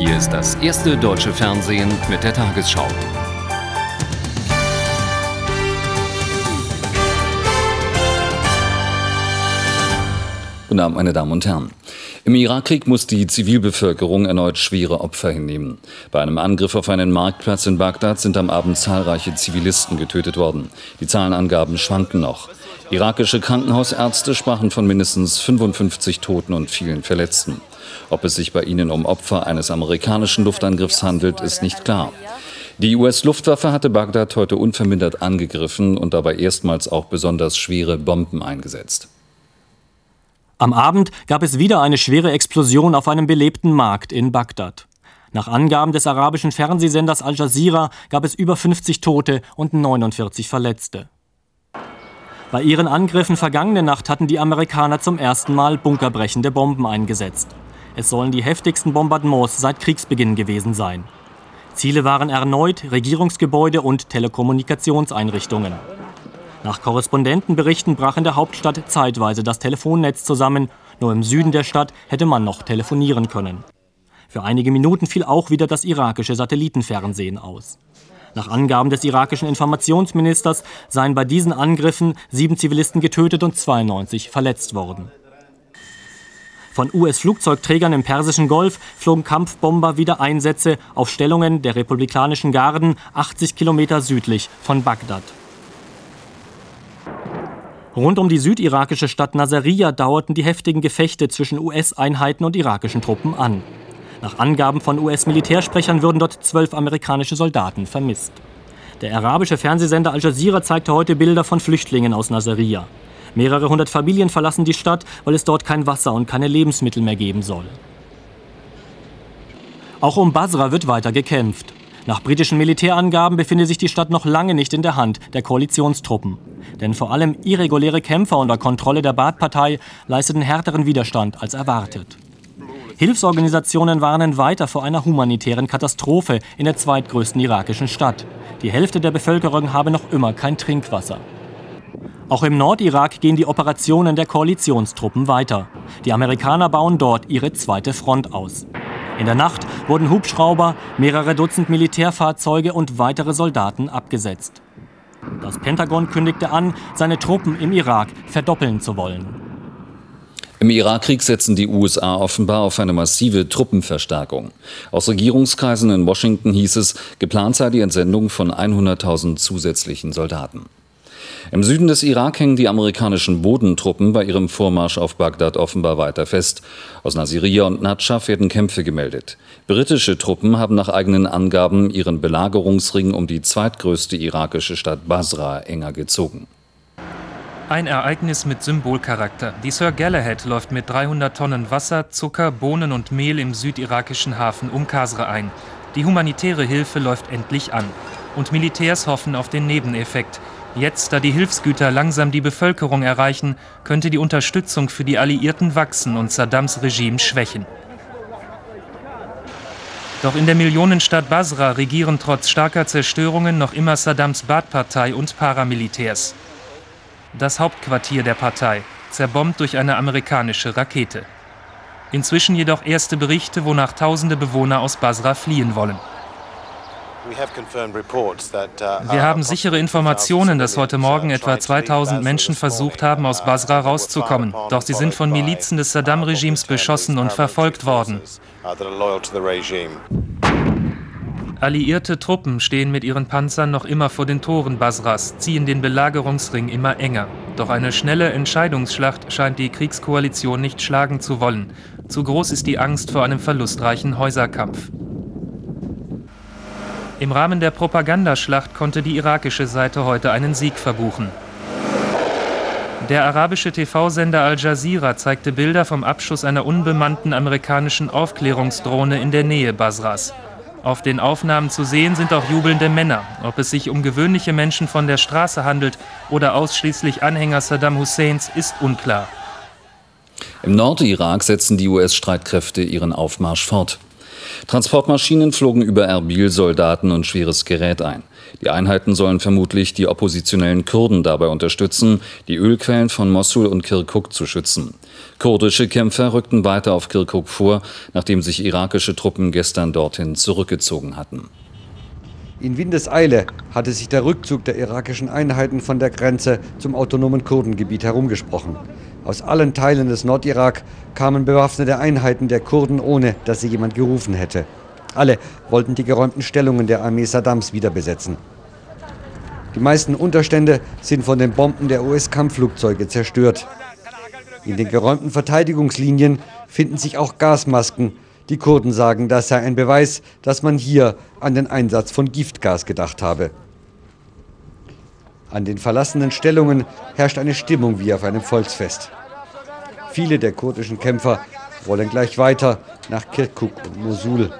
Hier ist das erste deutsche Fernsehen mit der Tagesschau. Guten Abend, meine Damen und Herren. Im Irakkrieg muss die Zivilbevölkerung erneut schwere Opfer hinnehmen. Bei einem Angriff auf einen Marktplatz in Bagdad sind am Abend zahlreiche Zivilisten getötet worden. Die Zahlenangaben schwanken noch. Irakische Krankenhausärzte sprachen von mindestens 55 Toten und vielen Verletzten. Ob es sich bei ihnen um Opfer eines amerikanischen Luftangriffs handelt, ist nicht klar. Die US-Luftwaffe hatte Bagdad heute unvermindert angegriffen und dabei erstmals auch besonders schwere Bomben eingesetzt. Am Abend gab es wieder eine schwere Explosion auf einem belebten Markt in Bagdad. Nach Angaben des arabischen Fernsehsenders Al Jazeera gab es über 50 Tote und 49 Verletzte. Bei ihren Angriffen vergangene Nacht hatten die Amerikaner zum ersten Mal bunkerbrechende Bomben eingesetzt. Es sollen die heftigsten Bombardements seit Kriegsbeginn gewesen sein. Ziele waren erneut Regierungsgebäude und Telekommunikationseinrichtungen. Nach Korrespondentenberichten brach in der Hauptstadt zeitweise das Telefonnetz zusammen. Nur im Süden der Stadt hätte man noch telefonieren können. Für einige Minuten fiel auch wieder das irakische Satellitenfernsehen aus. Nach Angaben des irakischen Informationsministers seien bei diesen Angriffen sieben Zivilisten getötet und 92 verletzt worden. Von US-Flugzeugträgern im Persischen Golf flogen Kampfbomber wieder Einsätze auf Stellungen der republikanischen Garden 80 Kilometer südlich von Bagdad. Rund um die südirakische Stadt Nasiriyah dauerten die heftigen Gefechte zwischen US-Einheiten und irakischen Truppen an. Nach Angaben von US-Militärsprechern würden dort zwölf amerikanische Soldaten vermisst. Der arabische Fernsehsender Al Jazeera zeigte heute Bilder von Flüchtlingen aus Nasiriyah. Mehrere hundert Familien verlassen die Stadt, weil es dort kein Wasser und keine Lebensmittel mehr geben soll. Auch um Basra wird weiter gekämpft. Nach britischen Militärangaben befindet sich die Stadt noch lange nicht in der Hand der Koalitionstruppen. Denn vor allem irreguläre Kämpfer unter Kontrolle der Baath-Partei leisteten härteren Widerstand als erwartet. Hilfsorganisationen warnen weiter vor einer humanitären Katastrophe in der zweitgrößten irakischen Stadt. Die Hälfte der Bevölkerung habe noch immer kein Trinkwasser. Auch im Nordirak gehen die Operationen der Koalitionstruppen weiter. Die Amerikaner bauen dort ihre zweite Front aus. In der Nacht wurden Hubschrauber, mehrere Dutzend Militärfahrzeuge und weitere Soldaten abgesetzt. Das Pentagon kündigte an, seine Truppen im Irak verdoppeln zu wollen. Im Irakkrieg setzen die USA offenbar auf eine massive Truppenverstärkung. Aus Regierungskreisen in Washington hieß es, geplant sei die Entsendung von 100.000 zusätzlichen Soldaten. Im Süden des Irak hängen die amerikanischen Bodentruppen bei ihrem Vormarsch auf Bagdad offenbar weiter fest. Aus Nasiriyah und Nadschaf werden Kämpfe gemeldet. Britische Truppen haben nach eigenen Angaben ihren Belagerungsring um die zweitgrößte irakische Stadt Basra enger gezogen. Ein Ereignis mit Symbolcharakter. Die Sir Galahad läuft mit 300 Tonnen Wasser, Zucker, Bohnen und Mehl im südirakischen Hafen um Kasra ein. Die humanitäre Hilfe läuft endlich an. Und Militärs hoffen auf den Nebeneffekt. Jetzt, da die Hilfsgüter langsam die Bevölkerung erreichen, könnte die Unterstützung für die Alliierten wachsen und Saddams Regime schwächen. Doch in der Millionenstadt Basra regieren trotz starker Zerstörungen noch immer Saddams Baath-Partei und Paramilitärs. Das Hauptquartier der Partei, zerbombt durch eine amerikanische Rakete. Inzwischen jedoch erste Berichte, wonach tausende Bewohner aus Basra fliehen wollen. Uh, Wir haben sichere Informationen, dass heute Morgen etwa 2000 Menschen versucht haben, aus Basra rauszukommen. Doch sie sind von Milizen des Saddam-Regimes beschossen und verfolgt worden. Alliierte Truppen stehen mit ihren Panzern noch immer vor den Toren Basras, ziehen den Belagerungsring immer enger. Doch eine schnelle Entscheidungsschlacht scheint die Kriegskoalition nicht schlagen zu wollen. Zu groß ist die Angst vor einem verlustreichen Häuserkampf. Im Rahmen der Propagandaschlacht konnte die irakische Seite heute einen Sieg verbuchen. Der arabische TV-Sender Al Jazeera zeigte Bilder vom Abschuss einer unbemannten amerikanischen Aufklärungsdrohne in der Nähe Basras. Auf den Aufnahmen zu sehen sind auch jubelnde Männer. Ob es sich um gewöhnliche Menschen von der Straße handelt oder ausschließlich Anhänger Saddam Husseins, ist unklar. Im Nordirak setzen die US-Streitkräfte ihren Aufmarsch fort. Transportmaschinen flogen über Erbil Soldaten und schweres Gerät ein. Die Einheiten sollen vermutlich die oppositionellen Kurden dabei unterstützen, die Ölquellen von Mossul und Kirkuk zu schützen. Kurdische Kämpfer rückten weiter auf Kirkuk vor, nachdem sich irakische Truppen gestern dorthin zurückgezogen hatten. In Windeseile hatte sich der Rückzug der irakischen Einheiten von der Grenze zum autonomen Kurdengebiet herumgesprochen. Aus allen Teilen des Nordirak kamen bewaffnete Einheiten der Kurden, ohne dass sie jemand gerufen hätte. Alle wollten die geräumten Stellungen der Armee Saddams wieder besetzen. Die meisten Unterstände sind von den Bomben der US-Kampfflugzeuge zerstört. In den geräumten Verteidigungslinien finden sich auch Gasmasken, die Kurden sagen, das sei ein Beweis, dass man hier an den Einsatz von Giftgas gedacht habe. An den verlassenen Stellungen herrscht eine Stimmung wie auf einem Volksfest. Viele der kurdischen Kämpfer wollen gleich weiter nach Kirkuk und Mosul.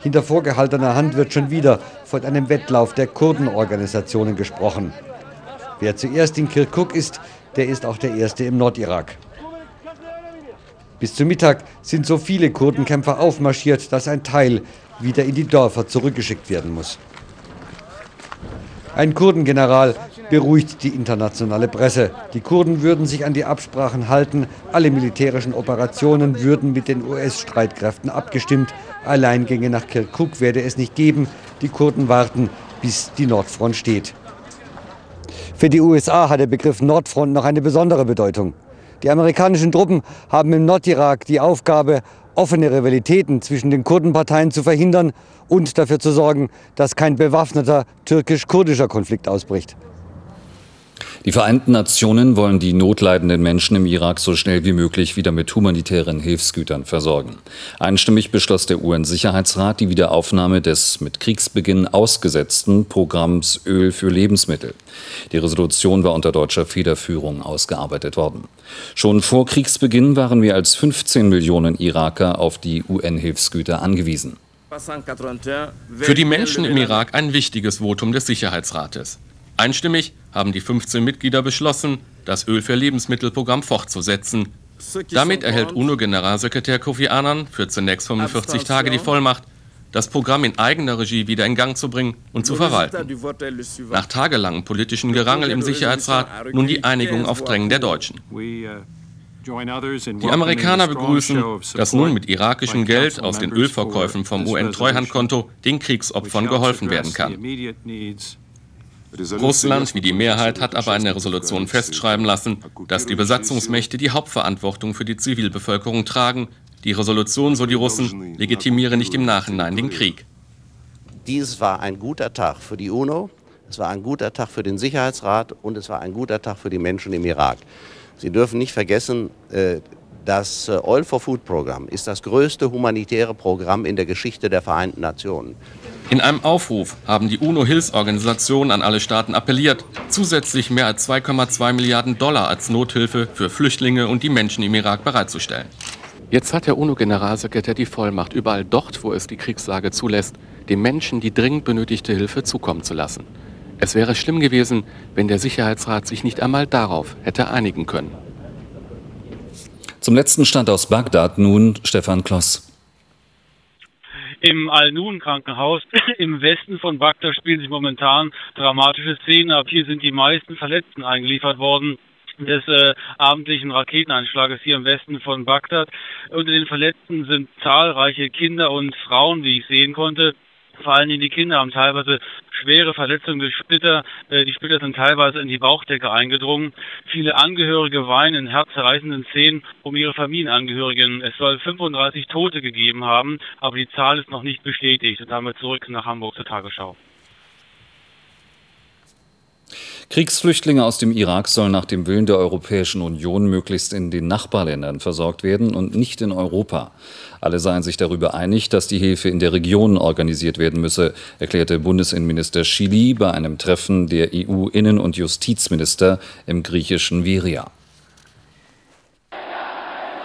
Hinter vorgehaltener Hand wird schon wieder von einem Wettlauf der Kurdenorganisationen gesprochen. Wer zuerst in Kirkuk ist, der ist auch der Erste im Nordirak. Bis zum Mittag sind so viele Kurdenkämpfer aufmarschiert, dass ein Teil wieder in die Dörfer zurückgeschickt werden muss. Ein Kurdengeneral beruhigt die internationale Presse. Die Kurden würden sich an die Absprachen halten, alle militärischen Operationen würden mit den US-Streitkräften abgestimmt, Alleingänge nach Kirkuk werde es nicht geben, die Kurden warten, bis die Nordfront steht. Für die USA hat der Begriff Nordfront noch eine besondere Bedeutung. Die amerikanischen Truppen haben im Nordirak die Aufgabe, offene Rivalitäten zwischen den Kurdenparteien zu verhindern und dafür zu sorgen, dass kein bewaffneter türkisch-kurdischer Konflikt ausbricht. Die Vereinten Nationen wollen die notleidenden Menschen im Irak so schnell wie möglich wieder mit humanitären Hilfsgütern versorgen. Einstimmig beschloss der UN-Sicherheitsrat die Wiederaufnahme des mit Kriegsbeginn ausgesetzten Programms Öl für Lebensmittel. Die Resolution war unter deutscher Federführung ausgearbeitet worden. Schon vor Kriegsbeginn waren mehr als 15 Millionen Iraker auf die UN-Hilfsgüter angewiesen. Für die Menschen im Irak ein wichtiges Votum des Sicherheitsrates. Einstimmig haben die 15 Mitglieder beschlossen, das Öl für Lebensmittelprogramm fortzusetzen. Damit erhält UNO-Generalsekretär Kofi Annan für zunächst 45 Tage die Vollmacht, das Programm in eigener Regie wieder in Gang zu bringen und zu verwalten. Nach tagelangem politischen Gerangel im Sicherheitsrat nun die Einigung auf Drängen der Deutschen. Die Amerikaner begrüßen, dass nun mit irakischem Geld aus den Ölverkäufen vom UN-Treuhandkonto den Kriegsopfern geholfen werden kann. Russland, wie die Mehrheit, hat aber in der Resolution festschreiben lassen, dass die Besatzungsmächte die Hauptverantwortung für die Zivilbevölkerung tragen. Die Resolution, so die Russen, legitimiere nicht im Nachhinein den Krieg. Dies war ein guter Tag für die UNO, es war ein guter Tag für den Sicherheitsrat und es war ein guter Tag für die Menschen im Irak. Sie dürfen nicht vergessen, äh, das äh, Oil for Food Programm ist das größte humanitäre Programm in der Geschichte der Vereinten Nationen. In einem Aufruf haben die UNO-Hilfsorganisationen an alle Staaten appelliert, zusätzlich mehr als 2,2 Milliarden Dollar als Nothilfe für Flüchtlinge und die Menschen im Irak bereitzustellen. Jetzt hat der UNO-Generalsekretär die Vollmacht, überall dort, wo es die Kriegslage zulässt, den Menschen die dringend benötigte Hilfe zukommen zu lassen. Es wäre schlimm gewesen, wenn der Sicherheitsrat sich nicht einmal darauf hätte einigen können. Zum letzten Stand aus Bagdad nun Stefan Kloss. Im Al-Nun-Krankenhaus im Westen von Bagdad spielen sich momentan dramatische Szenen ab. Hier sind die meisten Verletzten eingeliefert worden des äh, abendlichen Raketeneinschlages hier im Westen von Bagdad. Unter den Verletzten sind zahlreiche Kinder und Frauen, wie ich sehen konnte. Vor allem die Kinder haben teilweise schwere Verletzungen durch Splitter. Äh, die Splitter sind teilweise in die Bauchdecke eingedrungen. Viele Angehörige weinen in herzzerreißenden Szenen um ihre Familienangehörigen. Es soll 35 Tote gegeben haben, aber die Zahl ist noch nicht bestätigt. Und damit zurück nach Hamburg zur Tagesschau. Kriegsflüchtlinge aus dem Irak sollen nach dem Willen der Europäischen Union möglichst in den Nachbarländern versorgt werden und nicht in Europa. Alle seien sich darüber einig, dass die Hilfe in der Region organisiert werden müsse, erklärte Bundesinnenminister Chili bei einem Treffen der EU-Innen- und Justizminister im griechischen Veria.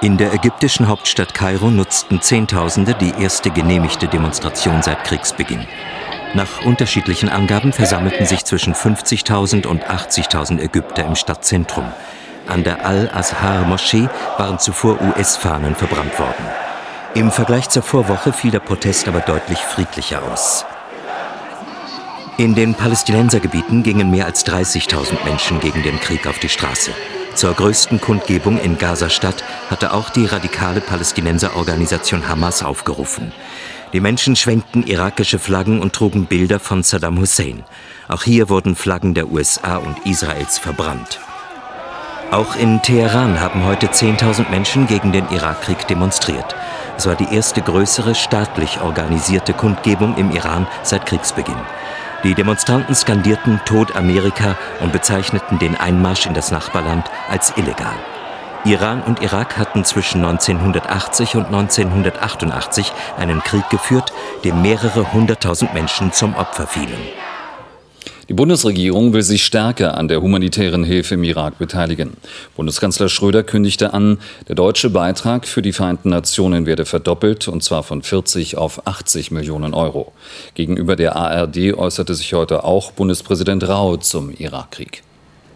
In der ägyptischen Hauptstadt Kairo nutzten Zehntausende die erste genehmigte Demonstration seit Kriegsbeginn. Nach unterschiedlichen Angaben versammelten sich zwischen 50.000 und 80.000 Ägypter im Stadtzentrum. An der Al-Azhar-Moschee waren zuvor US-Fahnen verbrannt worden. Im Vergleich zur Vorwoche fiel der Protest aber deutlich friedlicher aus. In den Palästinensergebieten gingen mehr als 30.000 Menschen gegen den Krieg auf die Straße. Zur größten Kundgebung in Gaza-Stadt hatte auch die radikale Palästinenserorganisation Hamas aufgerufen. Die Menschen schwenkten irakische Flaggen und trugen Bilder von Saddam Hussein. Auch hier wurden Flaggen der USA und Israels verbrannt. Auch in Teheran haben heute 10.000 Menschen gegen den Irakkrieg demonstriert. Es war die erste größere staatlich organisierte Kundgebung im Iran seit Kriegsbeginn. Die Demonstranten skandierten Tod Amerika und bezeichneten den Einmarsch in das Nachbarland als illegal. Iran und Irak hatten zwischen 1980 und 1988 einen Krieg geführt, dem mehrere hunderttausend Menschen zum Opfer fielen. Die Bundesregierung will sich stärker an der humanitären Hilfe im Irak beteiligen. Bundeskanzler Schröder kündigte an, der deutsche Beitrag für die Vereinten Nationen werde verdoppelt, und zwar von 40 auf 80 Millionen Euro. Gegenüber der ARD äußerte sich heute auch Bundespräsident Rau zum Irakkrieg.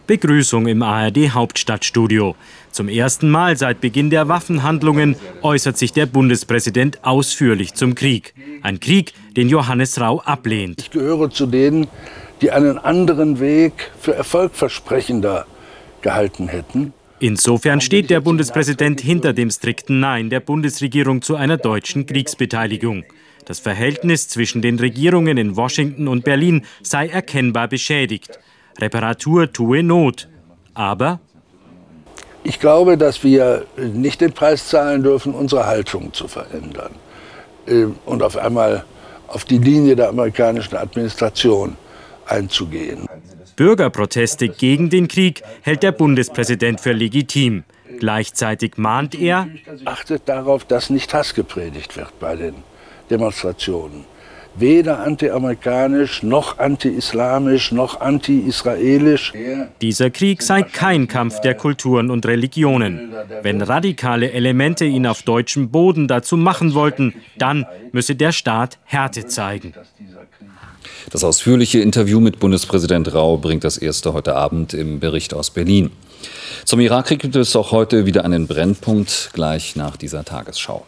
Begrüßung im ARD Hauptstadtstudio. Zum ersten Mal seit Beginn der Waffenhandlungen äußert sich der Bundespräsident ausführlich zum Krieg. Ein Krieg, den Johannes Rau ablehnt. Ich gehöre zu denen, die einen anderen Weg für erfolgversprechender gehalten hätten. Insofern steht der Bundespräsident hinter dem strikten Nein der Bundesregierung zu einer deutschen Kriegsbeteiligung. Das Verhältnis zwischen den Regierungen in Washington und Berlin sei erkennbar beschädigt. Reparatur tue Not. Aber ich glaube, dass wir nicht den Preis zahlen dürfen, unsere Haltung zu verändern äh, und auf einmal auf die Linie der amerikanischen Administration einzugehen. Bürgerproteste gegen den Krieg hält der Bundespräsident für legitim. Gleichzeitig mahnt er, achtet darauf, dass nicht Hass gepredigt wird bei den Demonstrationen. Weder antiamerikanisch, noch anti-islamisch, noch anti-israelisch. Dieser Krieg sei kein Kampf der Kulturen und Religionen. Wenn radikale Elemente ihn auf deutschem Boden dazu machen wollten, dann müsse der Staat Härte zeigen. Das ausführliche Interview mit Bundespräsident Rau bringt das erste heute Abend im Bericht aus Berlin. Zum Irakkrieg gibt es auch heute wieder einen Brennpunkt gleich nach dieser Tagesschau.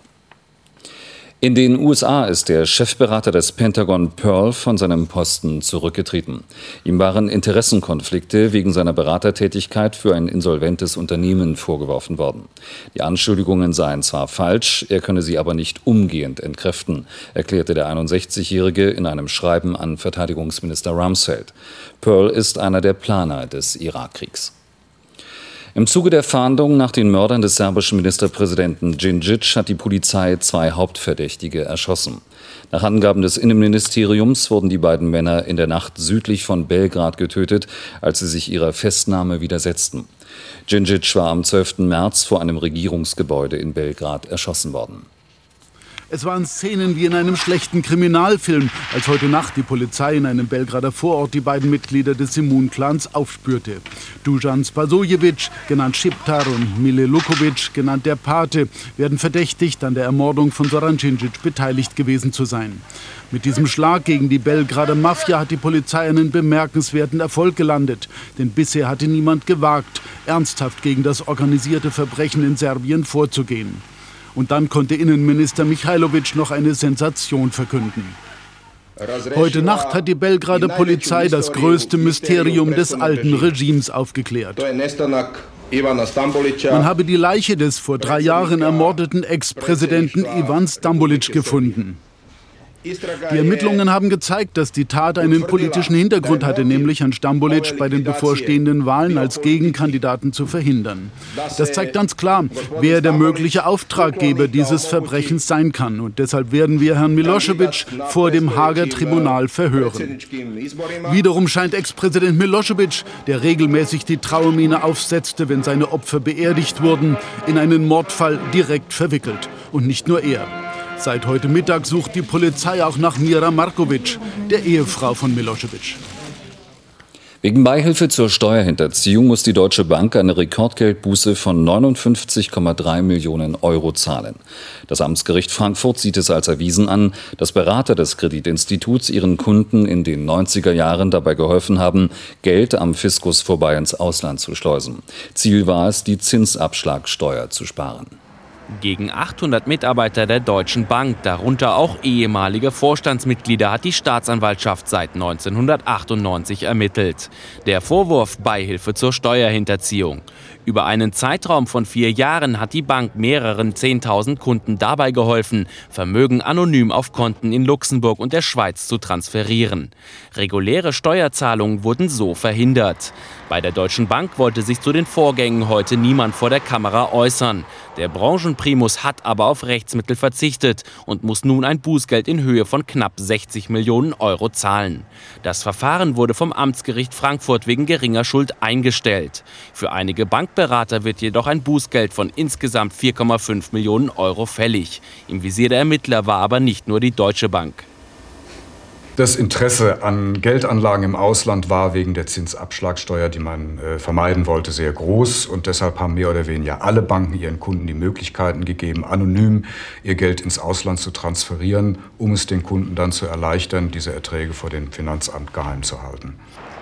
In den USA ist der Chefberater des Pentagon Pearl von seinem Posten zurückgetreten. Ihm waren Interessenkonflikte wegen seiner Beratertätigkeit für ein insolventes Unternehmen vorgeworfen worden. Die Anschuldigungen seien zwar falsch, er könne sie aber nicht umgehend entkräften, erklärte der 61-Jährige in einem Schreiben an Verteidigungsminister Rumsfeld. Pearl ist einer der Planer des Irakkriegs. Im Zuge der Fahndung nach den Mördern des serbischen Ministerpräsidenten Djindjic hat die Polizei zwei Hauptverdächtige erschossen. Nach Angaben des Innenministeriums wurden die beiden Männer in der Nacht südlich von Belgrad getötet, als sie sich ihrer Festnahme widersetzten. Djindjic war am 12. März vor einem Regierungsgebäude in Belgrad erschossen worden. Es waren Szenen wie in einem schlechten Kriminalfilm, als heute Nacht die Polizei in einem Belgrader Vorort die beiden Mitglieder des Simun-Clans aufspürte. Dujan Spasojevic, genannt Schiptar, und Mile Lukovic, genannt der Pate, werden verdächtigt, an der Ermordung von Soran Djindjic beteiligt gewesen zu sein. Mit diesem Schlag gegen die Belgrader Mafia hat die Polizei einen bemerkenswerten Erfolg gelandet. Denn bisher hatte niemand gewagt, ernsthaft gegen das organisierte Verbrechen in Serbien vorzugehen. Und dann konnte Innenminister Michailovic noch eine Sensation verkünden. Heute Nacht hat die Belgrader Polizei das größte Mysterium des alten Regimes aufgeklärt. Man habe die Leiche des vor drei Jahren ermordeten Ex-Präsidenten Ivan Stambolic gefunden. Die Ermittlungen haben gezeigt, dass die Tat einen politischen Hintergrund hatte, nämlich Herrn Stambolic bei den bevorstehenden Wahlen als Gegenkandidaten zu verhindern. Das zeigt ganz klar, wer der mögliche Auftraggeber dieses Verbrechens sein kann. Und deshalb werden wir Herrn Milosevic vor dem Hager Tribunal verhören. Wiederum scheint Ex-Präsident Milosevic, der regelmäßig die Trauermine aufsetzte, wenn seine Opfer beerdigt wurden, in einen Mordfall direkt verwickelt. Und nicht nur er. Seit heute Mittag sucht die Polizei auch nach Mira Markovic, der Ehefrau von Milosevic. Wegen Beihilfe zur Steuerhinterziehung muss die Deutsche Bank eine Rekordgeldbuße von 59,3 Millionen Euro zahlen. Das Amtsgericht Frankfurt sieht es als erwiesen an, dass Berater des Kreditinstituts ihren Kunden in den 90er Jahren dabei geholfen haben, Geld am Fiskus vorbei ins Ausland zu schleusen. Ziel war es, die Zinsabschlagsteuer zu sparen. Gegen 800 Mitarbeiter der Deutschen Bank, darunter auch ehemalige Vorstandsmitglieder, hat die Staatsanwaltschaft seit 1998 ermittelt. Der Vorwurf Beihilfe zur Steuerhinterziehung. Über einen Zeitraum von vier Jahren hat die Bank mehreren 10.000 Kunden dabei geholfen, Vermögen anonym auf Konten in Luxemburg und der Schweiz zu transferieren. Reguläre Steuerzahlungen wurden so verhindert. Bei der Deutschen Bank wollte sich zu den Vorgängen heute niemand vor der Kamera äußern. Der Branchenprimus hat aber auf Rechtsmittel verzichtet und muss nun ein Bußgeld in Höhe von knapp 60 Millionen Euro zahlen. Das Verfahren wurde vom Amtsgericht Frankfurt wegen geringer Schuld eingestellt. Für einige Bankberater wird jedoch ein Bußgeld von insgesamt 4,5 Millionen Euro fällig. Im Visier der Ermittler war aber nicht nur die Deutsche Bank. Das Interesse an Geldanlagen im Ausland war wegen der Zinsabschlagsteuer, die man äh, vermeiden wollte, sehr groß. Und deshalb haben mehr oder weniger alle Banken ihren Kunden die Möglichkeiten gegeben, anonym ihr Geld ins Ausland zu transferieren, um es den Kunden dann zu erleichtern, diese Erträge vor dem Finanzamt geheim zu halten.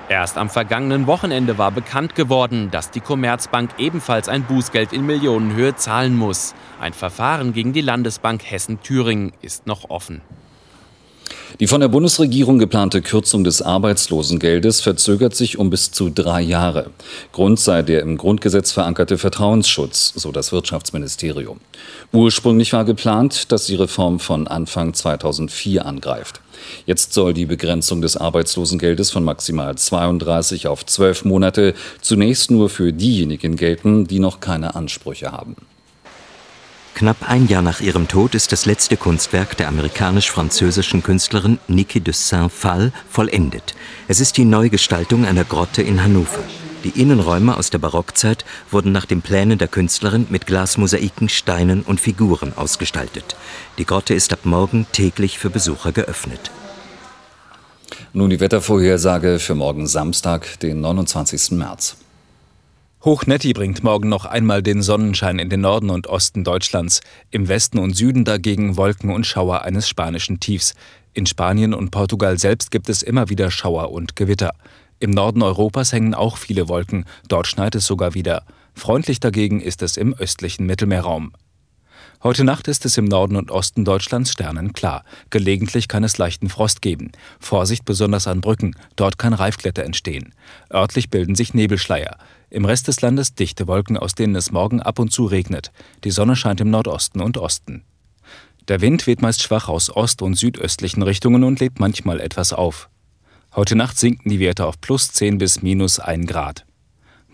Erst am vergangenen Wochenende war bekannt geworden, dass die Commerzbank ebenfalls ein Bußgeld in Millionenhöhe zahlen muss. Ein Verfahren gegen die Landesbank Hessen-Thüringen ist noch offen. Die von der Bundesregierung geplante Kürzung des Arbeitslosengeldes verzögert sich um bis zu drei Jahre. Grund sei der im Grundgesetz verankerte Vertrauensschutz, so das Wirtschaftsministerium. Ursprünglich war geplant, dass die Reform von Anfang 2004 angreift. Jetzt soll die Begrenzung des Arbeitslosengeldes von maximal 32 auf 12 Monate zunächst nur für diejenigen gelten, die noch keine Ansprüche haben. Knapp ein Jahr nach ihrem Tod ist das letzte Kunstwerk der amerikanisch-französischen Künstlerin Niki de Saint-Phal vollendet. Es ist die Neugestaltung einer Grotte in Hannover. Die Innenräume aus der Barockzeit wurden nach den Plänen der Künstlerin mit Glasmosaiken, Steinen und Figuren ausgestaltet. Die Grotte ist ab morgen täglich für Besucher geöffnet. Nun die Wettervorhersage für morgen Samstag, den 29. März. Hochnetti bringt morgen noch einmal den Sonnenschein in den Norden und Osten Deutschlands, im Westen und Süden dagegen Wolken und Schauer eines spanischen Tiefs. In Spanien und Portugal selbst gibt es immer wieder Schauer und Gewitter. Im Norden Europas hängen auch viele Wolken, dort schneit es sogar wieder. Freundlich dagegen ist es im östlichen Mittelmeerraum. Heute Nacht ist es im Norden und Osten Deutschlands sternenklar. Gelegentlich kann es leichten Frost geben. Vorsicht besonders an Brücken, dort kann Reifkletter entstehen. Örtlich bilden sich Nebelschleier. Im Rest des Landes dichte Wolken, aus denen es morgen ab und zu regnet. Die Sonne scheint im Nordosten und Osten. Der Wind weht meist schwach aus ost- und südöstlichen Richtungen und lädt manchmal etwas auf. Heute Nacht sinken die Werte auf plus 10 bis minus 1 Grad.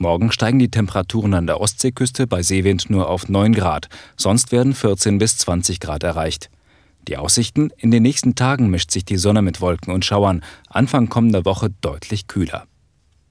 Morgen steigen die Temperaturen an der Ostseeküste bei Seewind nur auf 9 Grad, sonst werden 14 bis 20 Grad erreicht. Die Aussichten, in den nächsten Tagen mischt sich die Sonne mit Wolken und Schauern, Anfang kommender Woche deutlich kühler.